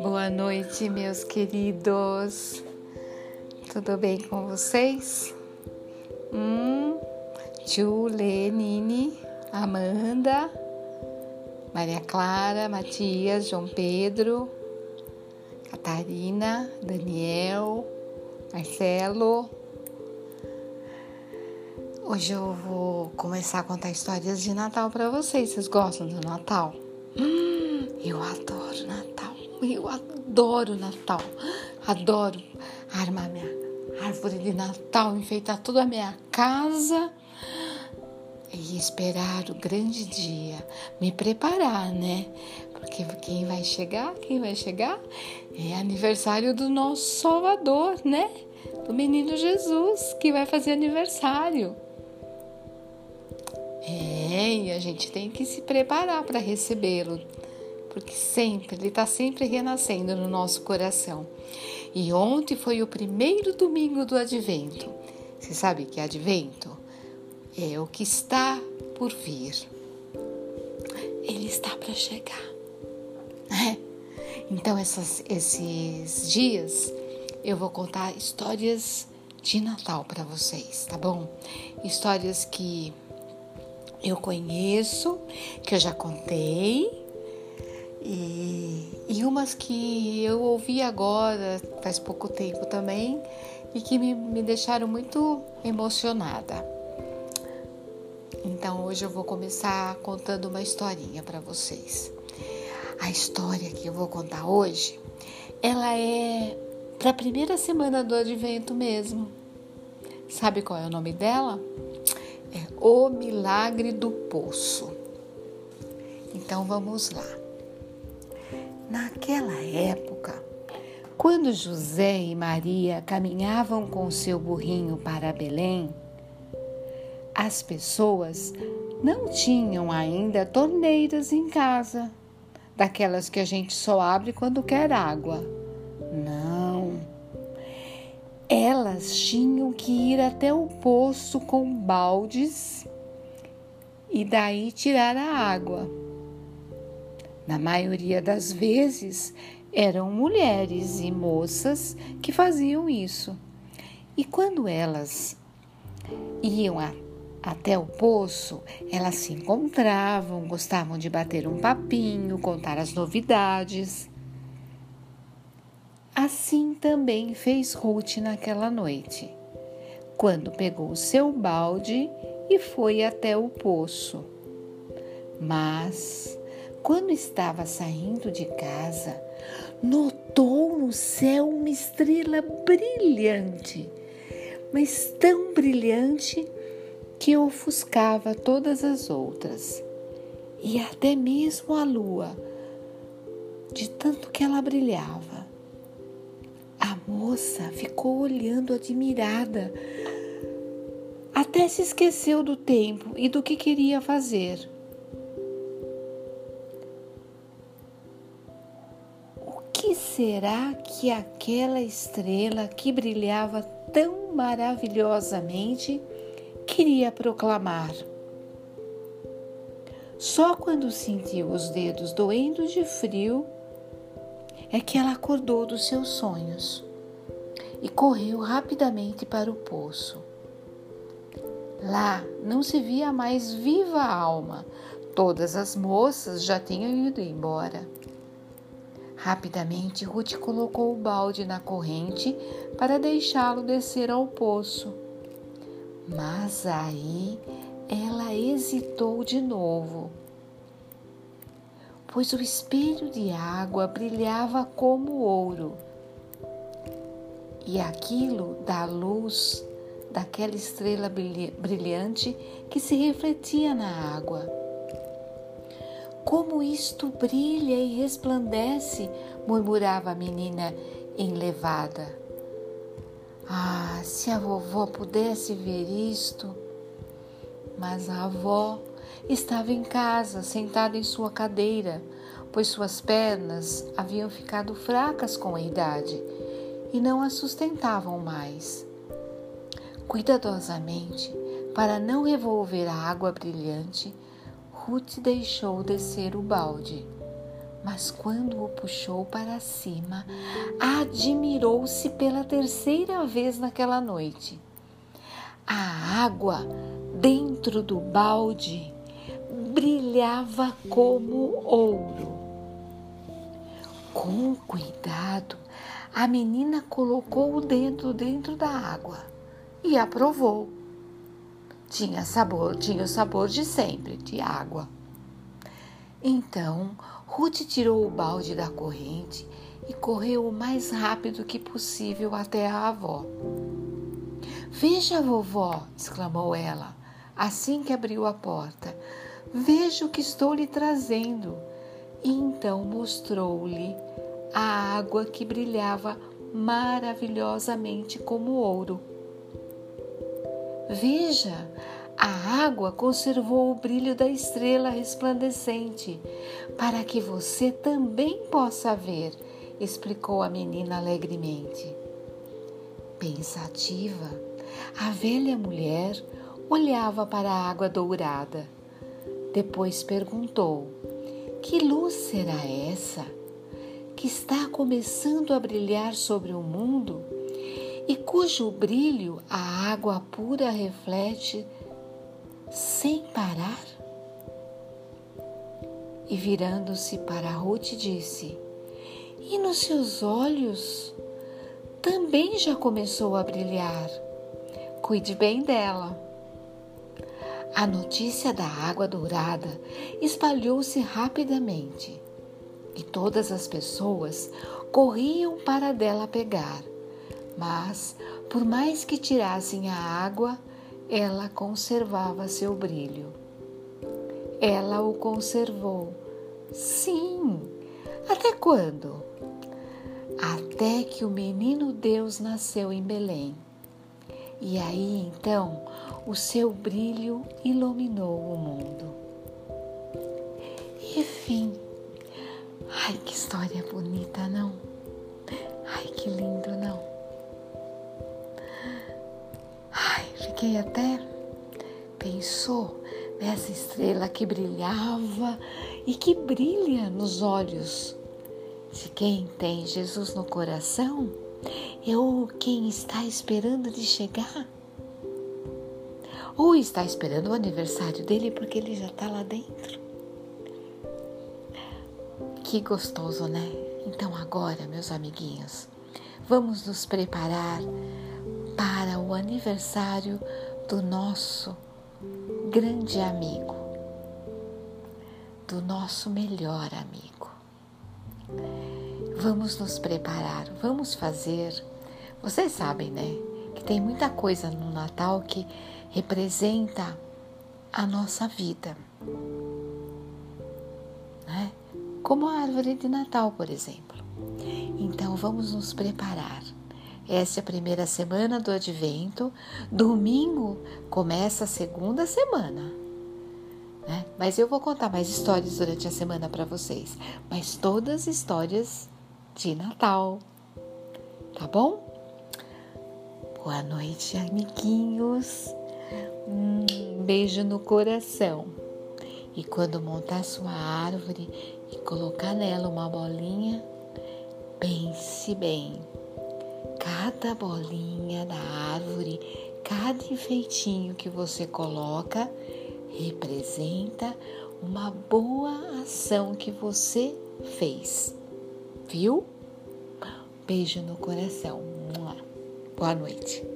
Boa noite, meus queridos. Tudo bem com vocês? Hum, Tio Lenine, Amanda, Maria Clara, Matias, João Pedro, Catarina, Daniel, Marcelo. Hoje eu vou começar a contar histórias de Natal para vocês. Vocês gostam do Natal? Hum, eu adoro Natal. Eu adoro Natal. Adoro armar minha árvore de Natal, enfeitar toda a minha casa e esperar o grande dia, me preparar, né? Porque quem vai chegar, quem vai chegar é aniversário do nosso Salvador, né? Do menino Jesus, que vai fazer aniversário. É, e a gente tem que se preparar para recebê-lo, porque sempre, ele está sempre renascendo no nosso coração. E ontem foi o primeiro domingo do advento. Você sabe que advento? é o que está por vir. Ele está para chegar. É. Então, essas, esses dias eu vou contar histórias de Natal para vocês, tá bom? Histórias que eu conheço, que eu já contei, e, e umas que eu ouvi agora, faz pouco tempo também, e que me, me deixaram muito emocionada. Então hoje eu vou começar contando uma historinha para vocês. A história que eu vou contar hoje, ela é para a primeira semana do Advento mesmo. Sabe qual é o nome dela? É O Milagre do Poço. Então vamos lá. Naquela época, quando José e Maria caminhavam com seu burrinho para Belém, as pessoas não tinham ainda torneiras em casa, daquelas que a gente só abre quando quer água. Elas tinham que ir até o poço com baldes e daí tirar a água. Na maioria das vezes, eram mulheres e moças que faziam isso. E quando elas iam até o poço, elas se encontravam, gostavam de bater um papinho, contar as novidades. Assim também fez Ruth naquela noite, quando pegou o seu balde e foi até o poço. Mas, quando estava saindo de casa, notou no céu uma estrela brilhante, mas tão brilhante que ofuscava todas as outras, e até mesmo a lua, de tanto que ela brilhava. Moça ficou olhando admirada, até se esqueceu do tempo e do que queria fazer. O que será que aquela estrela que brilhava tão maravilhosamente queria proclamar. Só quando sentiu os dedos doendo de frio é que ela acordou dos seus sonhos e correu rapidamente para o poço. Lá não se via mais viva alma, todas as moças já tinham ido embora. Rapidamente, Ruth colocou o balde na corrente para deixá-lo descer ao poço. Mas aí ela hesitou de novo, pois o espelho de água brilhava como ouro e aquilo da luz daquela estrela brilhante que se refletia na água. Como isto brilha e resplandece, murmurava a menina enlevada. Ah, se a vovó pudesse ver isto! Mas a avó estava em casa, sentada em sua cadeira, pois suas pernas haviam ficado fracas com a idade e não a sustentavam mais. Cuidadosamente, para não revolver a água brilhante, Ruth deixou descer o balde, mas quando o puxou para cima, admirou-se pela terceira vez naquela noite. A água dentro do balde brilhava como ouro. Com cuidado, a menina colocou o dedo dentro da água e aprovou. Tinha sabor, tinha o sabor de sempre, de água. Então, Ruth tirou o balde da corrente e correu o mais rápido que possível até a avó. Veja, vovó, exclamou ela, assim que abriu a porta. Veja o que estou lhe trazendo. E então mostrou-lhe a água que brilhava maravilhosamente como ouro. Veja, a água conservou o brilho da estrela resplandecente, para que você também possa ver, explicou a menina alegremente. Pensativa, a velha mulher olhava para a água dourada. Depois perguntou: Que luz será essa? Que está começando a brilhar sobre o mundo e cujo brilho a água pura reflete sem parar? E virando-se para Ruth, disse: E nos seus olhos também já começou a brilhar. Cuide bem dela. A notícia da água dourada espalhou-se rapidamente e todas as pessoas corriam para dela pegar. Mas, por mais que tirassem a água, ela conservava seu brilho. Ela o conservou. Sim. Até quando? Até que o menino Deus nasceu em Belém. E aí então o seu brilho iluminou o mundo. História bonita, não? Ai, que lindo, não? Ai, fiquei até. Pensou nessa estrela que brilhava e que brilha nos olhos de quem tem Jesus no coração ou quem está esperando de chegar? Ou está esperando o aniversário dele porque ele já está lá dentro? Que gostoso, né? Então, agora, meus amiguinhos, vamos nos preparar para o aniversário do nosso grande amigo, do nosso melhor amigo. Vamos nos preparar, vamos fazer. Vocês sabem, né? Que tem muita coisa no Natal que representa a nossa vida como a árvore de Natal, por exemplo. Então vamos nos preparar. Essa é a primeira semana do Advento. Domingo começa a segunda semana. Né? Mas eu vou contar mais histórias durante a semana para vocês. Mas todas histórias de Natal. Tá bom? Boa noite, amiguinhos. Um beijo no coração. E quando montar sua árvore e colocar nela uma bolinha, pense bem. Cada bolinha da árvore, cada enfeitinho que você coloca, representa uma boa ação que você fez. Viu? Beijo no coração. Boa noite.